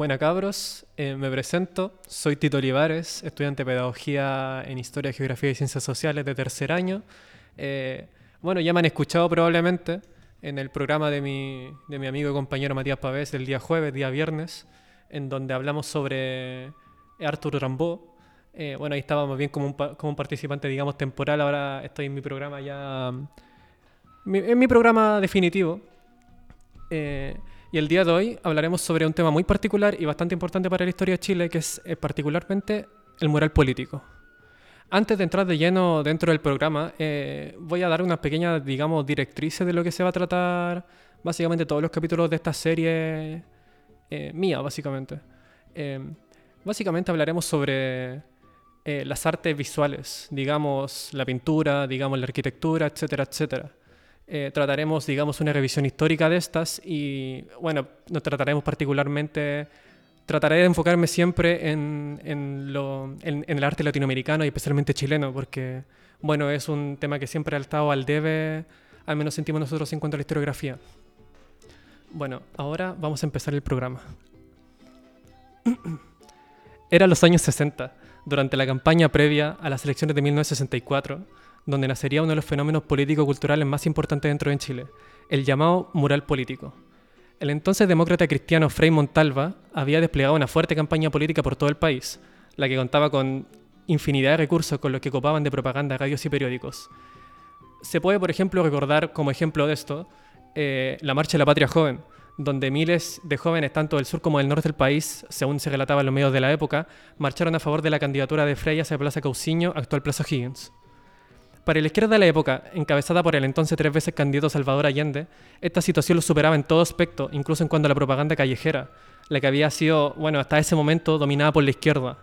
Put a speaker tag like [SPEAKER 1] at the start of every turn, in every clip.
[SPEAKER 1] Buena cabros, eh, me presento, soy Tito Olivares, estudiante de Pedagogía en Historia, Geografía y Ciencias Sociales de tercer año. Eh, bueno, ya me han escuchado probablemente en el programa de mi, de mi amigo y compañero Matías Pavés del día jueves, día viernes, en donde hablamos sobre Arthur Rimbaud. Eh, bueno, ahí estábamos bien como un, como un participante, digamos, temporal, ahora estoy en mi programa ya, en mi programa definitivo. Y el día de hoy hablaremos sobre un tema muy particular y bastante importante para la historia de Chile, que es eh, particularmente el mural político. Antes de entrar de lleno dentro del programa, eh, voy a dar unas pequeñas, digamos, directrices de lo que se va a tratar básicamente todos los capítulos de esta serie eh, mía, básicamente. básicamente hablaremos sobre las artes visuales, digamos, la pintura, digamos, la arquitectura, etcétera, etcétera. Eh, trataremos, digamos, una revisión histórica de estas y, bueno, nos trataremos particularmente, trataré de enfocarme siempre en, en, lo, en, el arte latinoamericano y especialmente chileno, porque, bueno, es un tema que siempre ha estado al debe, al menos sentimos nosotros en cuanto a la historiografía. Bueno, ahora vamos a empezar el programa. Era los años 60, durante la campaña previa a las elecciones de 1964 donde nacería uno de los fenómenos político-culturales más importantes dentro de Chile, el llamado mural político. El entonces demócrata cristiano Frei Montalva había desplegado una fuerte campaña política por todo el país, la que contaba con infinidad de recursos con los que copaban de propaganda radios y periódicos. Se puede, por ejemplo, recordar como ejemplo de esto eh, la Marcha de la Patria Joven, donde miles de jóvenes, tanto del sur como del norte del país, según se relataba en los medios de la época, marcharon a favor de la candidatura de Frey hacia Plaza Cauciño, actual Plaza Higgins. Para la izquierda de la época, encabezada por el entonces tres veces candidato Salvador Allende, esta situación lo superaba en todo aspecto, incluso en cuanto a la propaganda callejera, la que había sido, bueno, hasta ese momento dominada por la izquierda.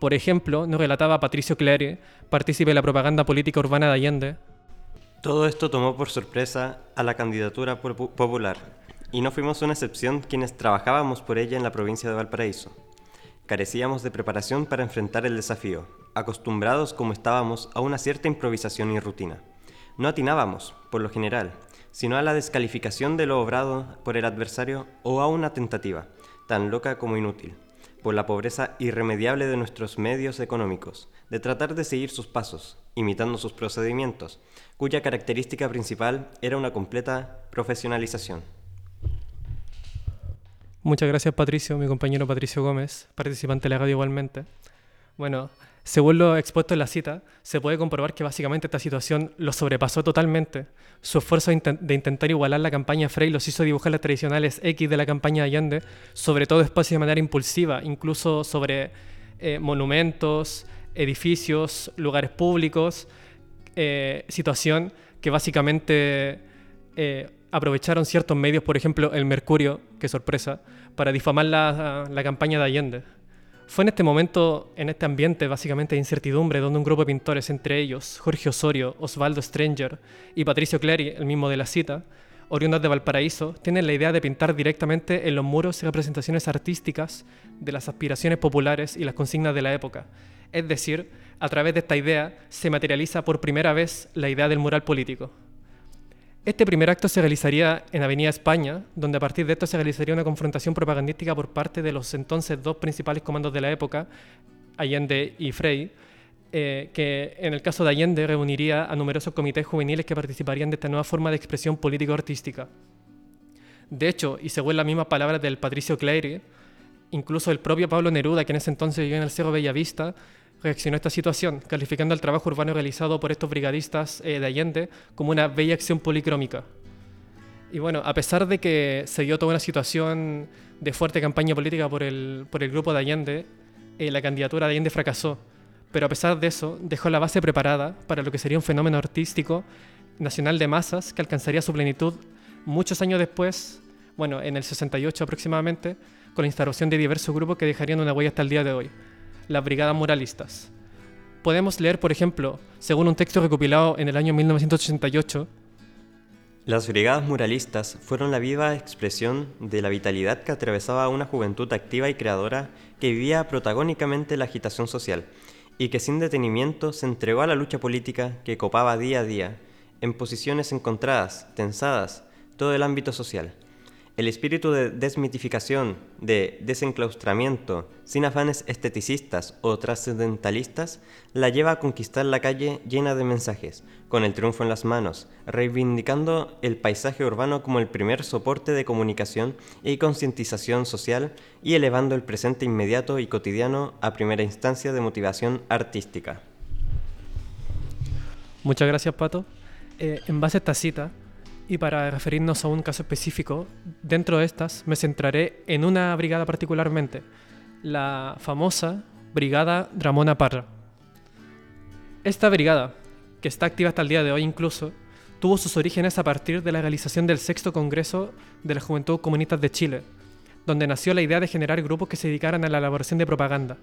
[SPEAKER 1] Por ejemplo, nos relataba Patricio Clery, partícipe de la propaganda política urbana de Allende.
[SPEAKER 2] Todo esto tomó por sorpresa a la candidatura popular, y no fuimos una excepción quienes trabajábamos por ella en la provincia de Valparaíso. Carecíamos de preparación para enfrentar el desafío, acostumbrados como estábamos a una cierta improvisación y rutina. No atinábamos, por lo general, sino a la descalificación de lo obrado por el adversario o a una tentativa, tan loca como inútil, por la pobreza irremediable de nuestros medios económicos, de tratar de seguir sus pasos, imitando sus procedimientos, cuya característica principal era una completa profesionalización.
[SPEAKER 1] Muchas gracias Patricio, mi compañero Patricio Gómez, participante de la radio igualmente. Bueno, según lo expuesto en la cita, se puede comprobar que básicamente esta situación lo sobrepasó totalmente. Su esfuerzo de intentar igualar la campaña Frey los hizo dibujar las tradicionales X de la campaña Allende, sobre todo espacio de manera impulsiva, incluso sobre eh, monumentos, edificios, lugares públicos, eh, situación que básicamente eh, aprovecharon ciertos medios, por ejemplo el Mercurio, qué sorpresa, para difamar la, campaña de Allende. Fue en este momento, en este ambiente básicamente de incertidumbre, donde un grupo de pintores, entre ellos Jorge Osorio, Osvaldo Stranger y Patricio Clery, el mismo de la cita, oriundos de Valparaíso, tienen la idea de pintar directamente en los muros representaciones artísticas de las aspiraciones populares y las consignas de la época. Es decir, a través de esta idea se materializa por primera vez la idea del mural político. Este primer acto se realizaría en Avenida España, donde a partir de esto se realizaría una confrontación propagandística por parte de los entonces dos principales comandos de la época, Allende y Frey, eh, que en el caso de Allende reuniría a numerosos comités juveniles que participarían de esta nueva forma de expresión político-artística. De hecho, y según las mismas palabras del Patricio Clary, incluso el propio Pablo Neruda, que en ese entonces vivía en el Cerro Bellavista, reaccionó a esta situación, calificando el trabajo urbano realizado por estos brigadistas eh, de Allende como una bella acción policrómica. Y bueno, a pesar de que se dio toda una situación de fuerte campaña política por el, por el grupo de Allende, eh, la candidatura de Allende fracasó. Pero a pesar de eso, dejó la base preparada para lo que sería un fenómeno artístico nacional de masas que alcanzaría su plenitud muchos años después, bueno, en el 68 aproximadamente, con la instalación de diversos grupos que dejarían una huella hasta el día de hoy las brigadas muralistas. Podemos leer, por ejemplo, según un texto recopilado en el año 1988,
[SPEAKER 2] las brigadas muralistas fueron la viva expresión de la vitalidad que atravesaba una juventud activa y creadora que vivía protagónicamente la agitación social y que sin detenimiento se entregó a la lucha política que copaba día a día, en posiciones encontradas, tensadas, todo el ámbito social. El espíritu de desmitificación, de desenclaustramiento, sin afanes esteticistas o trascendentalistas, la lleva a conquistar la calle llena de mensajes, con el triunfo en las manos, reivindicando el paisaje urbano como el primer soporte de comunicación y concientización social y elevando el presente inmediato y cotidiano a primera instancia de motivación artística.
[SPEAKER 1] Muchas gracias, Pato. Eh, en base a esta cita, y para referirnos a un caso específico, dentro de estas me centraré en una brigada particularmente, la famosa Brigada Ramona Parra. Esta brigada, que está activa hasta el día de hoy incluso, tuvo sus orígenes a partir de la realización del sexto Congreso de la Juventud Comunista de Chile, donde nació la idea de generar grupos que se dedicaran a la elaboración de propaganda.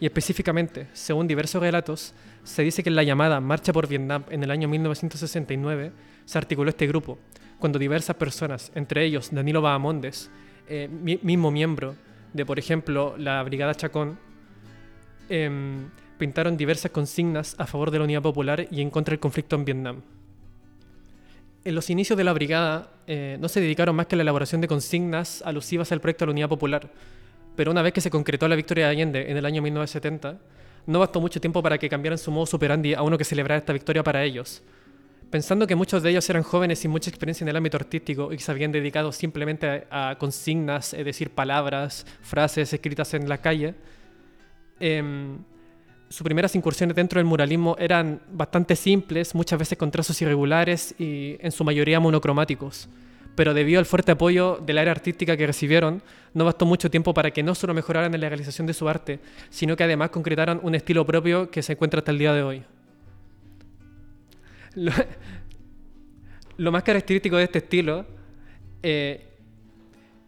[SPEAKER 1] Y específicamente, según diversos relatos, se dice que en la llamada Marcha por Vietnam en el año 1969 se articuló este grupo, cuando diversas personas, entre ellos Danilo Bahamondes, eh, mismo miembro de, por ejemplo, la Brigada Chacón, em, pintaron diversas consignas a favor de la unidad popular y en contra del conflicto en Vietnam. En los inicios de la brigada eh, no se dedicaron más que a la elaboración de consignas alusivas al proyecto de la unidad popular, pero una vez que se concretó la victoria de Allende en el año 1970, no bastó mucho tiempo para que cambiaran su modo superandi a uno que celebrara esta victoria para ellos, Pensando que muchos de ellos eran jóvenes sin mucha experiencia en el ámbito artístico y que se habían dedicado simplemente a, consignas, es decir, palabras, frases escritas en la calle, em, sus primeras incursiones dentro del muralismo eran bastante simples, muchas veces con trazos irregulares y en su mayoría monocromáticos. Pero debido al fuerte apoyo del área artística que recibieron, no bastó mucho tiempo para que no solo mejoraran en la realización de su arte, sino que además concretaran un estilo propio que se encuentra hasta el día de hoy. Lo, más característico de este estilo eh,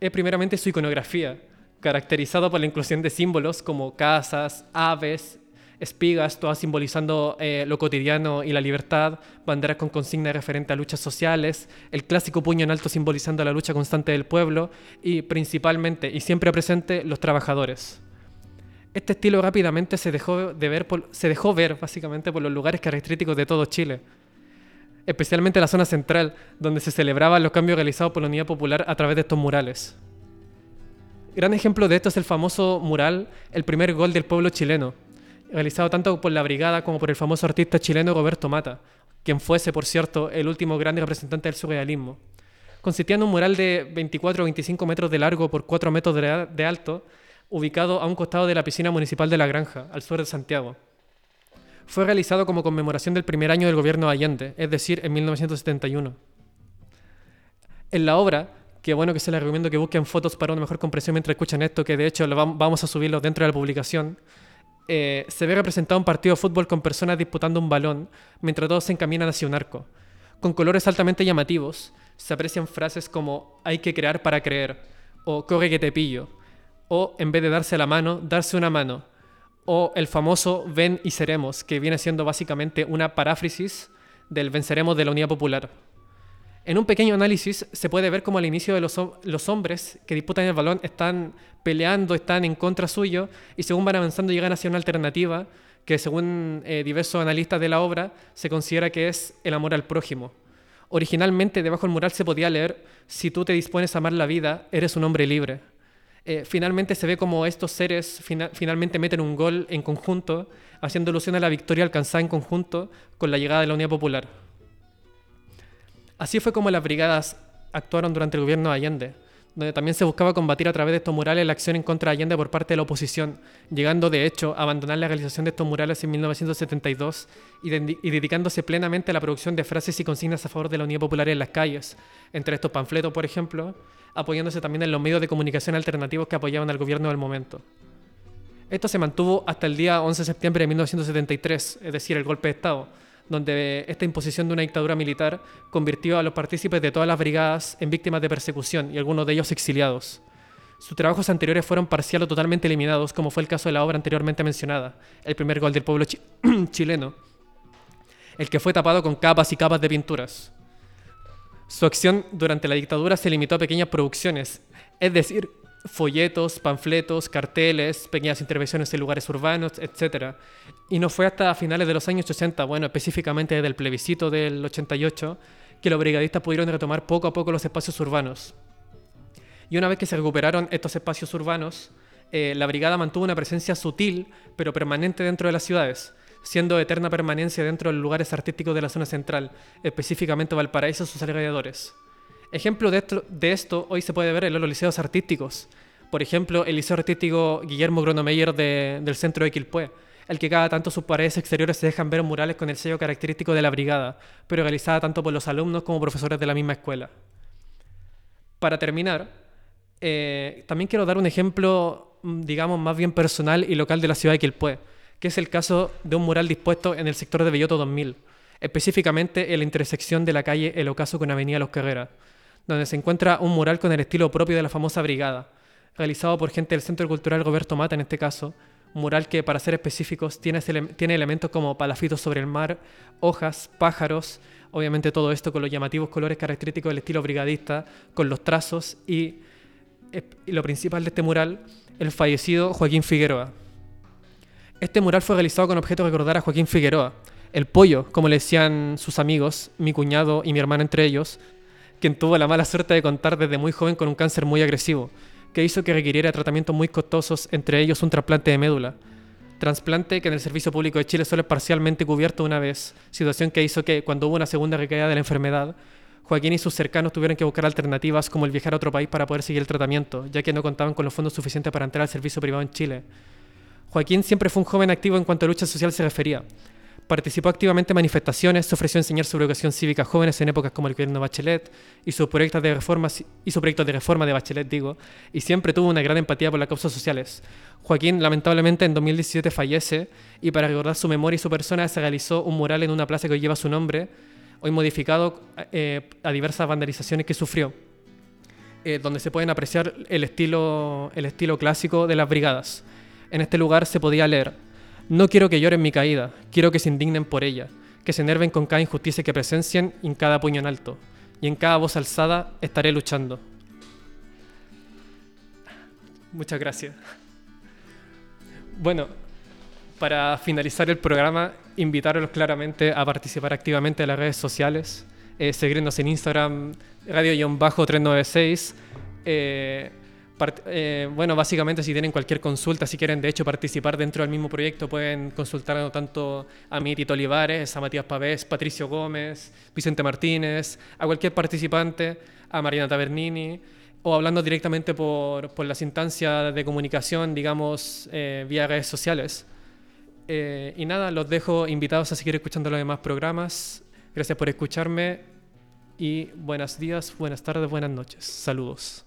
[SPEAKER 1] es primeramente su iconografía, caracterizado por la inclusión de símbolos como casas, aves, espigas, todas simbolizando eh, lo cotidiano y la libertad, banderas con consigna referente a luchas sociales, el clásico puño en alto simbolizando la lucha constante del pueblo y principalmente y siempre presente los trabajadores. Este estilo rápidamente se dejó, de ver se dejó ver básicamente por los lugares característicos de todo Chile, especialmente la zona central, donde se celebraban los cambios realizados por la Unidad Popular a través de estos murales. Gran ejemplo de esto es el famoso mural El primer gol del pueblo chileno, realizado tanto por la brigada como por el famoso artista chileno Roberto Mata, quien fuese, por cierto, el último grande representante del surrealismo. Consistía en un mural de 24 o 25 metros de largo por 4 metros de alto, ubicado a un costado de la piscina municipal de La Granja, al sur de Santiago fue realizado como conmemoración del primer año del gobierno de Allende, es decir, en 1971. En la obra, que bueno que se les recomiendo que busquen fotos para una mejor comprensión mientras escuchan esto, que de hecho vamos a subirlo dentro de la publicación, eh, se ve representado un partido de fútbol con personas disputando un balón mientras todos se encaminan hacia un arco. Con colores altamente llamativos, se aprecian frases como hay que crear para creer, o corre que te pillo, o en vez de darse la mano, darse una mano, o el famoso ven y seremos, que viene siendo básicamente una paráfrasis del venceremos de la Unidad Popular. En un pequeño análisis se puede ver cómo al inicio de los, hombres que disputan el balón están peleando, están en contra suyo y según van avanzando llegan hacia una alternativa que según eh, diversos analistas de la obra se considera que es el amor al prójimo. Originalmente debajo del mural se podía leer, si tú te dispones a amar la vida, eres un hombre libre. Eh, finalmente se ve como estos seres finalmente meten un gol en conjunto, haciendo alusión a la victoria alcanzada en conjunto con la llegada de la Unidad Popular. Así fue como las brigadas actuaron durante el gobierno de Allende, donde también se buscaba combatir a través de estos murales la acción en contra de Allende por parte de la oposición, llegando de hecho a abandonar la realización de estos murales en 1972 y, dedicándose plenamente a la producción de frases y consignas a favor de la Unidad Popular en las calles, entre estos panfletos, por ejemplo, apoyándose también en los medios de comunicación alternativos que apoyaban al gobierno del momento. Esto se mantuvo hasta el día 11 de septiembre de 1973, es decir, el golpe de Estado, donde esta imposición de una dictadura militar convirtió a los partícipes de todas las brigadas en víctimas de persecución y algunos de ellos exiliados. Sus trabajos anteriores fueron parcial o totalmente eliminados, como fue el caso de la obra anteriormente mencionada, El primer gol del pueblo chileno, el que fue tapado con capas y capas de pinturas. Su acción durante la dictadura se limitó a pequeñas producciones, es decir, folletos, panfletos, carteles, pequeñas intervenciones en lugares urbanos, etc. Y no fue hasta finales de los años 80, bueno, específicamente desde el plebiscito del 88, que los brigadistas pudieron retomar poco a poco los espacios urbanos. Y una vez que se recuperaron estos espacios urbanos, eh, la brigada mantuvo una presencia sutil pero permanente dentro de las ciudades, siendo eterna permanencia dentro de los lugares artísticos de la zona central, específicamente Valparaíso y sus alrededores. Ejemplo de esto, de esto hoy se puede ver en los liceos artísticos. Por ejemplo, el liceo artístico Guillermo Gronomeyer de, del centro de Quilpué, el que cada tanto sus paredes exteriores se dejan ver murales con el sello característico de la brigada, pero realizada tanto por los alumnos como profesores de la misma escuela. Para terminar, eh, también quiero dar un ejemplo, mm, digamos, más bien personal y local de la ciudad de Quilpué, que es el caso de un mural dispuesto en el sector de Belloto 2000, específicamente en la intersección de la calle El Ocaso con Avenida Los Carreras, donde se encuentra un mural con el estilo propio de la famosa brigada, realizado por gente del Centro Cultural Roberto Mata en este caso, mural que, para ser específicos, tiene, elementos como palafitos sobre el mar, hojas, pájaros, obviamente todo esto con los llamativos colores característicos del estilo brigadista, con los trazos y, y lo principal de este mural, el fallecido Joaquín Figueroa. Este mural fue realizado con objeto de recordar a Joaquín Figueroa, el pollo, como le decían sus amigos, mi cuñado y mi hermana entre ellos, quien tuvo la mala suerte de contar desde muy joven con un cáncer muy agresivo, que hizo que requiriera tratamientos muy costosos, entre ellos un trasplante de médula. Trasplante que en el Servicio Público de Chile solo es parcialmente cubierto una vez, situación que hizo que, cuando hubo una segunda recaída de la enfermedad, Joaquín y sus cercanos tuvieron que buscar alternativas como el viajar a otro país para poder seguir el tratamiento, ya que no contaban con los fondos suficientes para entrar al servicio privado en Chile. Joaquín siempre fue un joven activo en cuanto a lucha social se refería, Participó activamente en manifestaciones, se ofreció a enseñar sobre educación cívica a jóvenes en épocas como el gobierno Bachelet y de reforma, hizo proyectos de reforma de Bachelet, digo, y siempre tuvo una gran empatía por las causas sociales. Joaquín lamentablemente en 2017 fallece y para recordar su memoria y su persona se realizó un mural en una plaza que lleva su nombre, hoy modificado eh, a diversas vandalizaciones que sufrió, eh, donde se pueden apreciar el estilo clásico de las brigadas. En este lugar se podía leer no quiero que lloren mi caída, quiero que se indignen por ella, que se enerven con cada injusticia que presencien y en cada puño en alto, y en cada voz alzada estaré luchando. Muchas gracias. Bueno, para finalizar el programa, invitarlos claramente a participar activamente en las redes sociales, eh, seguirnos en Instagram, radio-396. Eh, eh, bueno, básicamente si tienen cualquier consulta, si quieren de hecho participar dentro del mismo proyecto, pueden consultar tanto a mí, Tito Olivares, a Matías Pavés, Patricio Gómez, Vicente Martínez, a cualquier participante, a Mariana Tavernini, o hablando directamente por, por las instancias de comunicación, digamos, eh, vía redes sociales. Eh, y nada, los dejo invitados a seguir escuchando los demás programas. Gracias por escucharme y buenos días, buenas tardes, buenas noches. Saludos.